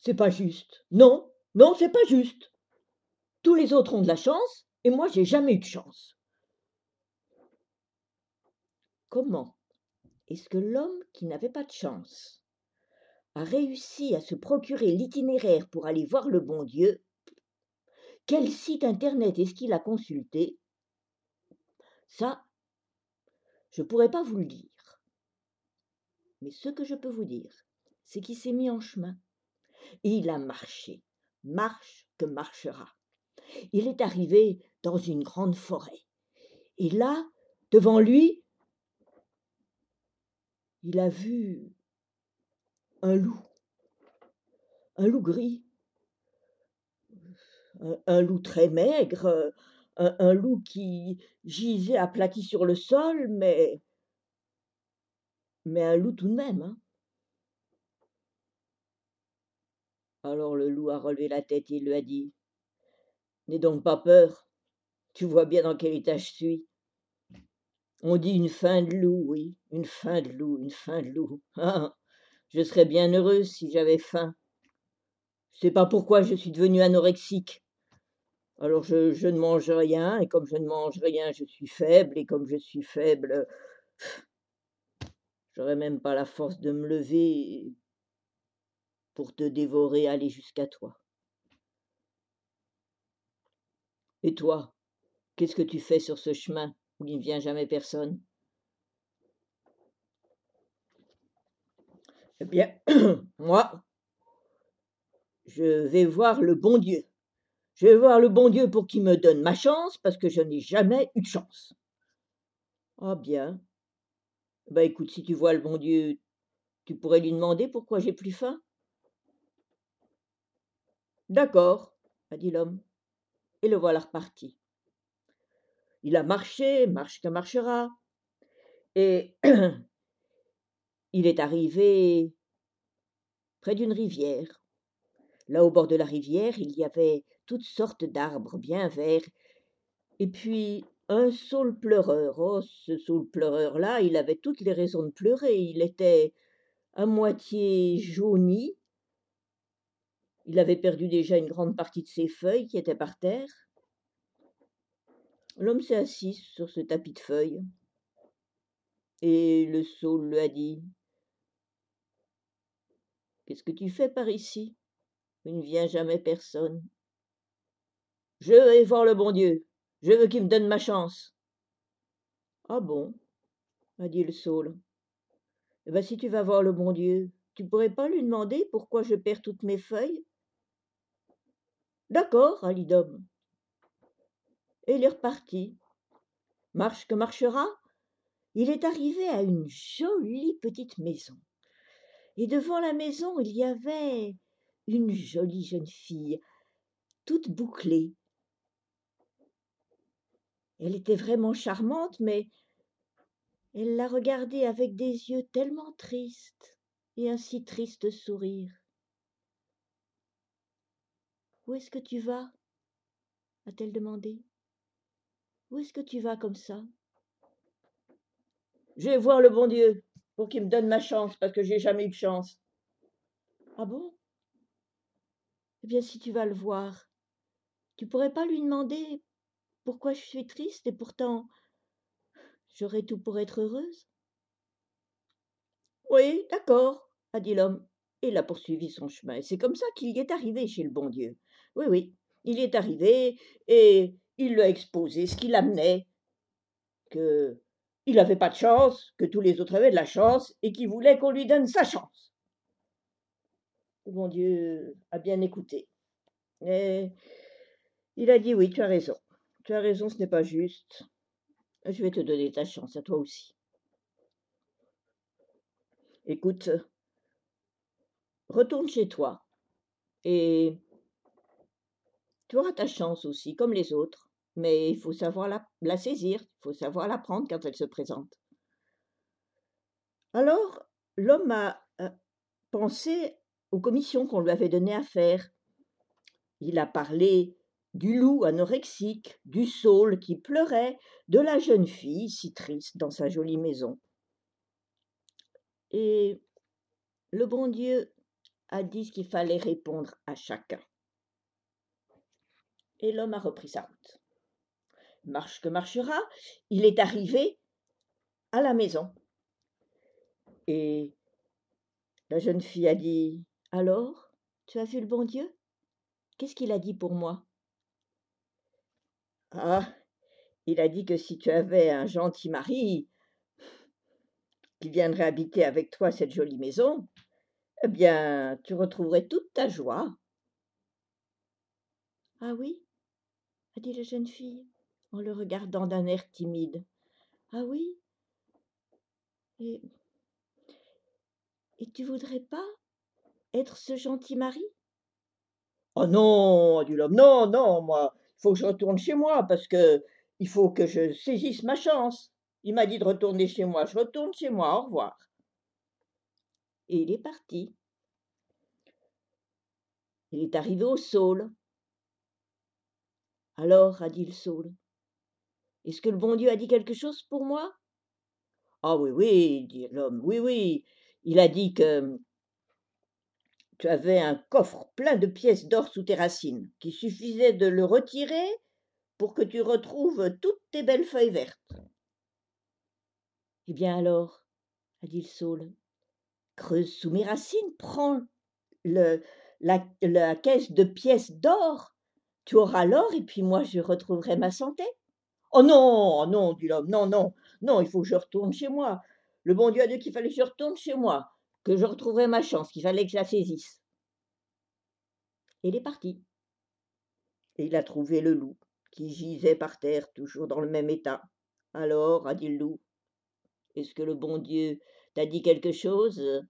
C'est pas juste. Non, non, c'est pas juste. Tous les autres ont de la chance, et moi j'ai jamais eu de chance. Comment est-ce que l'homme qui n'avait pas de chance a réussi à se procurer l'itinéraire pour aller voir le bon Dieu? Quel site internet est-ce qu'il a consulté? Ça, je ne pourrais pas vous le dire. Mais ce que je peux vous dire, c'est qu'il s'est mis en chemin. Et il a marché, marche que marchera. Il est arrivé dans une grande forêt. Et là, devant lui, il a vu un loup, un loup gris, un, loup très maigre, un, loup qui gisait aplati sur le sol, mais mais un loup tout de même. Hein. Alors le loup a relevé la tête et lui a dit N'aie donc pas peur, tu vois bien dans quel état je suis. On dit une fin de loup, oui, une fin de loup, une fin de loup. Ah, je serais bien heureuse si j'avais faim. Je sais pas pourquoi je suis devenue anorexique. Alors je, je, ne mange rien, et comme je ne mange rien, je suis faible, et comme je suis faible, j'aurais même pas la force de me lever pour te dévorer, aller jusqu'à toi. Et toi, qu'est-ce que tu fais sur ce chemin où il ne vient jamais personne? Eh bien, moi, je vais voir le bon Dieu. Je vais voir le bon Dieu pour qu'il me donne ma chance, parce que je n'ai jamais eu de chance. Ah bien. Bah écoute, si tu vois le bon Dieu, tu pourrais lui demander pourquoi j'ai plus faim? D'accord, a dit l'homme, et le voilà reparti. Il a marché, marche que marchera. Et il est arrivé près d'une rivière. Là, au bord de la rivière, il y avait toutes sortes d'arbres bien verts. Et puis un saule pleureur. Oh, ce saule pleureur-là, il avait toutes les raisons de pleurer. Il était à moitié jauni. Il avait perdu déjà une grande partie de ses feuilles qui étaient par terre. L'homme s'est assis sur ce tapis de feuilles. Et le saule lui a dit Qu'est-ce que tu fais par ici? Il ne vient jamais personne. Je vais voir le bon Dieu. Je veux qu'il me donne ma chance. Ah bon? a dit le saule. Eh bien, si tu vas voir le bon Dieu, tu pourrais pas lui demander pourquoi je perds toutes mes feuilles? D'accord, a l'homme et il est reparti. Marche que marchera, il est arrivé à une jolie petite maison. Et devant la maison, il y avait une jolie jeune fille, toute bouclée. Elle était vraiment charmante, mais elle la regardait avec des yeux tellement tristes et un si triste sourire. Où est-ce que tu vas? a-t-elle demandé. Où est-ce que tu vas comme ça? Je vais voir le bon Dieu pour qu'il me donne ma chance, parce que j'ai jamais eu de chance. Ah bon? Eh bien, si tu vas le voir, tu pourrais pas lui demander pourquoi je suis triste et pourtant j'aurais tout pour être heureuse? Oui, d'accord, a dit l'homme, et il a poursuivi son chemin. Et c'est comme ça qu'il y est arrivé chez le bon Dieu. Oui, oui, il est arrivé, et il lui a exposé ce qu'il amenait, que il n'avait pas de chance, que tous les autres avaient de la chance, et qu'il voulait qu'on lui donne sa chance. Bon Dieu a bien écouté. Et il a dit oui, tu as raison. Tu as raison, ce n'est pas juste. Je vais te donner ta chance, à toi aussi. Écoute, retourne chez toi et tu auras ta chance aussi, comme les autres mais il faut savoir la, saisir, il faut savoir la prendre quand elle se présente. Alors, l'homme a pensé aux commissions qu'on lui avait données à faire. Il a parlé du loup anorexique, du saule qui pleurait, de la jeune fille si triste dans sa jolie maison. Et le bon Dieu a dit ce qu'il fallait répondre à chacun. Et l'homme a repris sa route. Marche que marchera, il est arrivé à la maison. Et la jeune fille a dit Alors, tu as vu le bon Dieu? Qu'est-ce qu'il a dit pour moi? Ah, il a dit que si tu avais un gentil mari qui viendrait habiter avec toi cette jolie maison, eh bien, tu retrouverais toute ta joie. Ah oui? Dit la jeune fille, en le regardant d'un air timide. Ah oui? Et et tu voudrais pas être ce gentil mari? Oh non, dit l'homme, non, non, moi, il faut que je retourne chez moi parce que il faut que je saisisse ma chance. Il m'a dit de retourner chez moi, je retourne chez moi, au revoir. Et il est parti. Il est arrivé au saule. Alors, a dit le saule, est-ce que le bon Dieu a dit quelque chose pour moi? Ah oui, oui, dit l'homme, oui, oui, il a dit que tu avais un coffre plein de pièces d'or sous tes racines, qu'il suffisait de le retirer pour que tu retrouves toutes tes belles feuilles vertes. Eh bien alors, a dit le saule, creuse sous mes racines, prends la caisse de pièces d'or, tu auras l'or et puis moi je retrouverai ma santé. Oh non, oh non, dit l'homme, non, non, non, il faut que je retourne chez moi. Le bon Dieu a dit qu'il fallait que je retourne chez moi, que je retrouverais ma chance, qu'il fallait que je la saisisse. Et il est parti. Et il a trouvé le loup, qui gisait par terre, toujours dans le même état. Alors, a dit le loup, est-ce que le bon Dieu t'a dit quelque chose?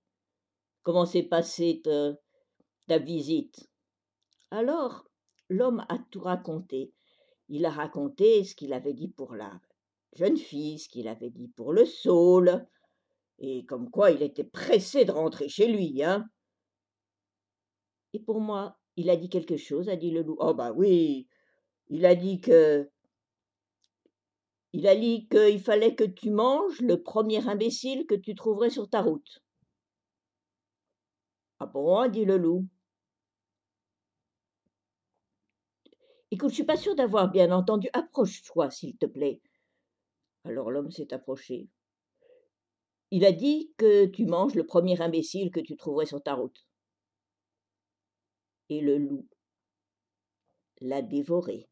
Comment s'est passée ta, ta visite? Alors, l'homme a tout raconté. Il a raconté ce qu'il avait dit pour la jeune fille, ce qu'il avait dit pour le saule, et comme quoi il était pressé de rentrer chez lui, hein. Et pour moi, il a dit quelque chose, a dit le loup. Oh bah oui, il a dit que. Il a dit qu'il fallait que tu manges le premier imbécile que tu trouverais sur ta route. Ah bon, a dit le loup. Écoute, je suis pas sûr d'avoir bien entendu. Approche-toi, s'il te plaît. Alors l'homme s'est approché. Il a dit que tu manges le premier imbécile que tu trouverais sur ta route. Et le loup l'a dévoré.